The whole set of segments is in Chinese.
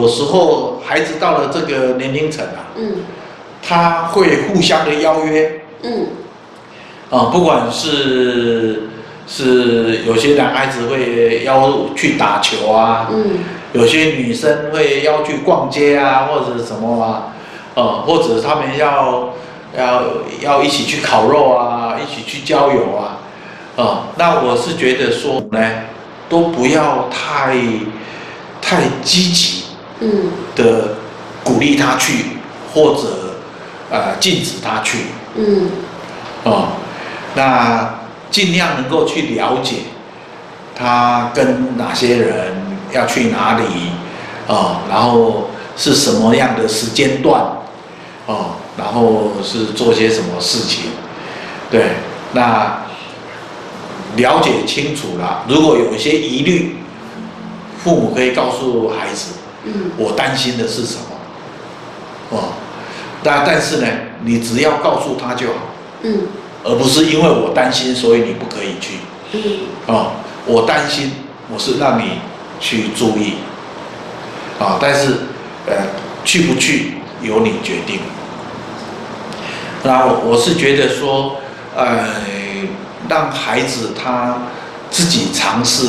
有时候孩子到了这个年龄层啊，嗯，他会互相的邀约，嗯，啊，不管是是有些男孩子会邀去打球啊，嗯，有些女生会邀去逛街啊，或者什么啊，呃，或者他们要要要一起去烤肉啊，一起去郊游啊，啊，那我是觉得说呢，都不要太太积极，嗯，的鼓励他去，或者呃禁止他去，嗯，哦，那尽量能够去了解他跟哪些人要去哪里，哦，然后是什么样的时间段，哦，然后是做些什么事情，对，那了解清楚了，如果有一些疑虑，父母可以告诉孩子。嗯，我担心的是什么？哦，但但是呢，你只要告诉他就好，嗯，而不是因为我担心，所以你不可以去。嗯，哦，我担心，我是让你去注意，啊，但是呃，去不去由你决定。那我我是觉得说，呃，让孩子他自己尝试，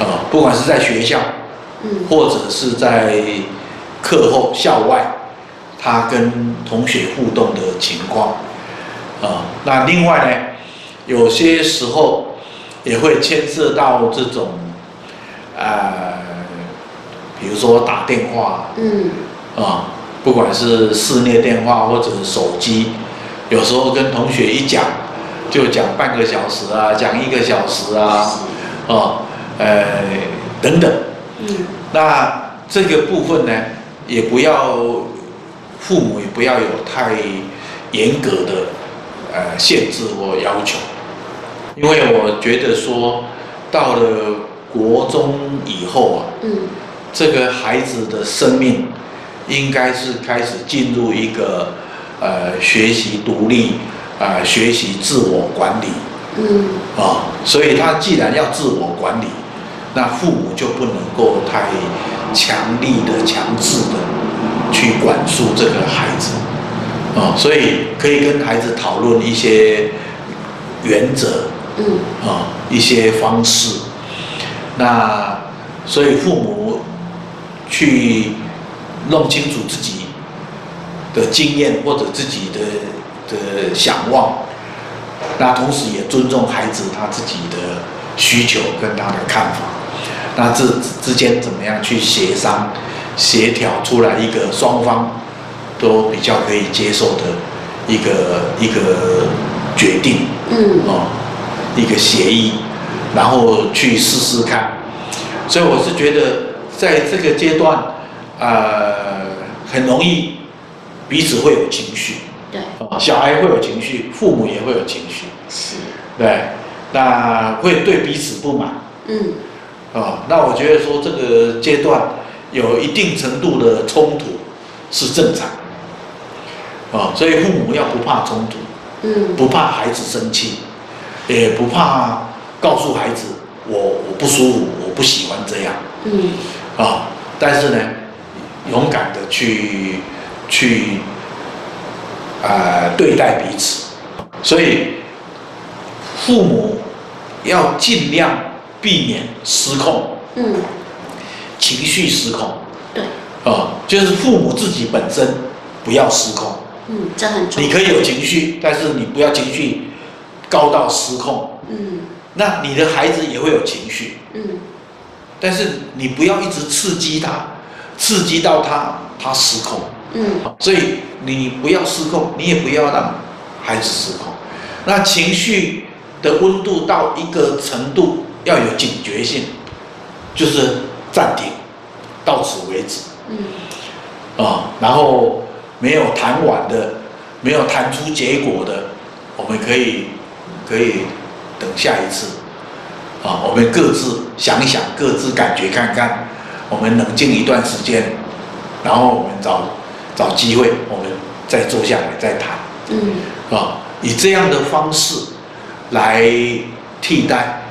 啊，不管是在学校。或者是在课后校外，他跟同学互动的情况，啊，那另外呢，有些时候也会牵涉到这种，呃，比如说打电话，嗯，啊，不管是室内电话或者是手机，有时候跟同学一讲，就讲半个小时啊，讲一个小时啊，啊，呃，等等。嗯，那这个部分呢，也不要父母也不要有太严格的呃限制或要求，因为我觉得说到了国中以后啊，嗯，这个孩子的生命应该是开始进入一个呃学习独立啊、呃、学习自我管理，嗯，啊，所以他既然要自我管理。那父母就不能够太强力的、强制的去管束这个孩子，啊，所以可以跟孩子讨论一些原则，嗯，啊，一些方式。那所以父母去弄清楚自己的经验或者自己的的想望，那同时也尊重孩子他自己的需求跟他的看法。那这之间怎么样去协商、协调出来一个双方都比较可以接受的一个一个决定，嗯，哦，一个协议，然后去试试看。所以我是觉得，在这个阶段，呃，很容易彼此会有情绪，对，小孩会有情绪，父母也会有情绪，是，对，那会对彼此不满，嗯。啊，那我觉得说这个阶段有一定程度的冲突是正常，啊，所以父母要不怕冲突，嗯，不怕孩子生气，也不怕告诉孩子我我不舒服，我不喜欢这样，嗯，啊，但是呢，勇敢的去去啊对待彼此，所以父母要尽量。避免失控，嗯，情绪失控，对，啊，就是父母自己本身不要失控，嗯，这很重要。你可以有情绪，但是你不要情绪高到失控，嗯，那你的孩子也会有情绪，嗯，但是你不要一直刺激他，刺激到他他失控，嗯，所以你不要失控，你也不要让孩子失控，那情绪的温度到一个程度。要有警觉性，就是暂停，到此为止。嗯。啊，然后没有谈完的，没有谈出结果的，我们可以可以等下一次。啊，我们各自想一想，各自感觉看看，我们冷静一段时间，然后我们找找机会，我们再坐下来再谈。嗯。啊，以这样的方式来替代。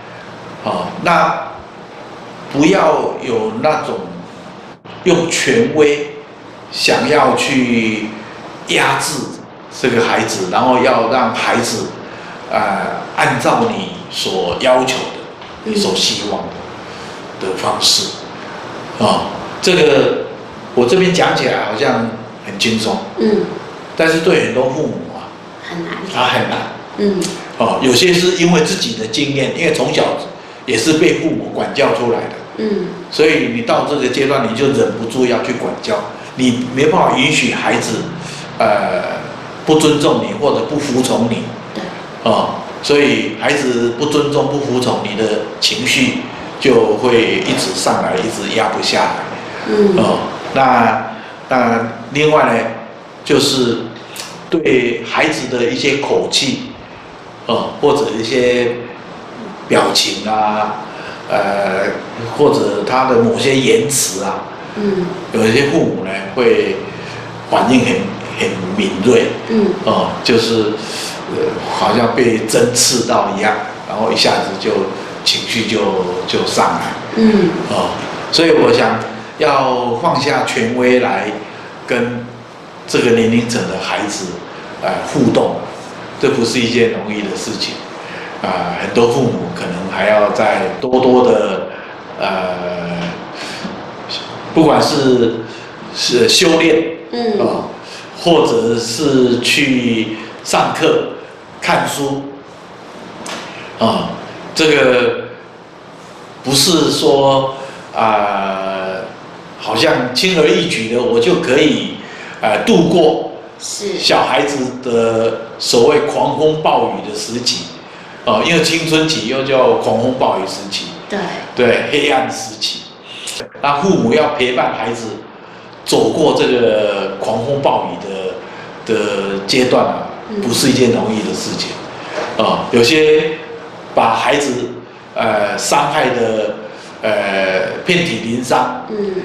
啊，那不要有那种用权威想要去压制这个孩子，然后要让孩子呃按照你所要求的、你所希望的的方式。啊，这个我这边讲起来好像很轻松，嗯，但是对很多父母啊，很难，他很难，嗯，哦，有些是因为自己的经验，因为从小也是被父母管教出来的。嗯，所以你到这个阶段，你就忍不住要去管教，你没办法允许孩子，呃，不尊重你或者不服从你。对。哦，所以孩子不尊重、不服从，你的情绪就会一直上来，一直压不下来。嗯。哦，那那另外呢，就是对孩子的一些口气，哦，或者一些表情啊。呃，或者他的某些言辞啊，嗯，有一些父母呢会反应很很敏锐，嗯，哦，就是呃，好像被针刺到一样，然后一下子就情绪就就上来，嗯，哦，所以我想要放下权威来跟这个年龄层的孩子呃互动，这不是一件容易的事情。啊，很多父母可能还要再多多的，呃，不管是是修炼，嗯，啊，或者是去上课、看书，啊，这个不是说啊，好像轻而易举的我就可以，呃，度过是小孩子的所谓狂风暴雨的时期。哦，因为青春期又叫狂风暴雨时期，对。对，黑暗时期，那父母要陪伴孩子走过这个狂风暴雨的的阶段啊，不是一件容易的事情。啊，有些把孩子呃伤害的呃遍体鳞伤，嗯，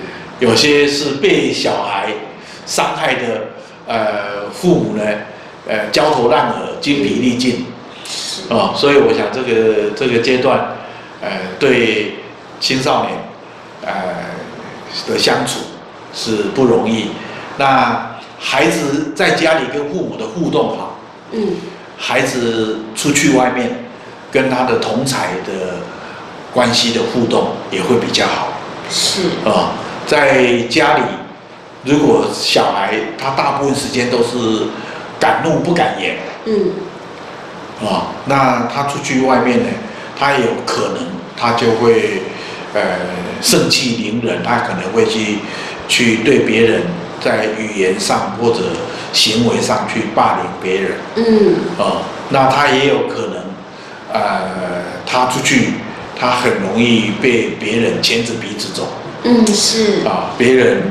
有些是被小孩伤害的呃父母呢，呃焦头烂额、精疲力尽。哦，所以我想这个这个阶段，呃，对青少年，呃的相处是不容易。那孩子在家里跟父母的互动好，嗯，孩子出去外面跟他的同才的关系的互动也会比较好。是啊，在家里，如果小孩他大部分时间都是敢怒不敢言，嗯。啊，那他出去外面呢，他有可能他就会，呃，盛气凌人，他可能会去，去对别人在语言上或者行为上去霸凌别人。嗯。啊，那他也有可能，呃，他出去，他很容易被别人牵着鼻子走。嗯，是。啊，别人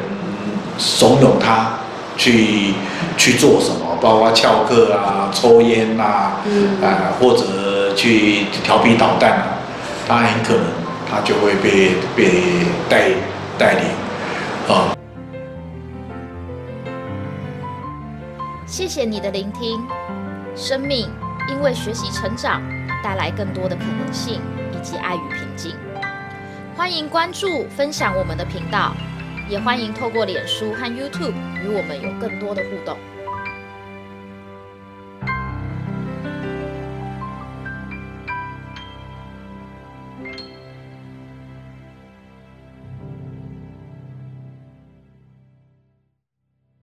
怂恿他去去做什么？包括翘课啊、抽烟啊，嗯、呃，或者去调皮捣蛋啊，他很可能他就会被被带带领啊。谢谢你的聆听，生命因为学习成长，带来更多的可能性以及爱与平静。欢迎关注、分享我们的频道，也欢迎透过脸书和 YouTube 与我们有更多的互动。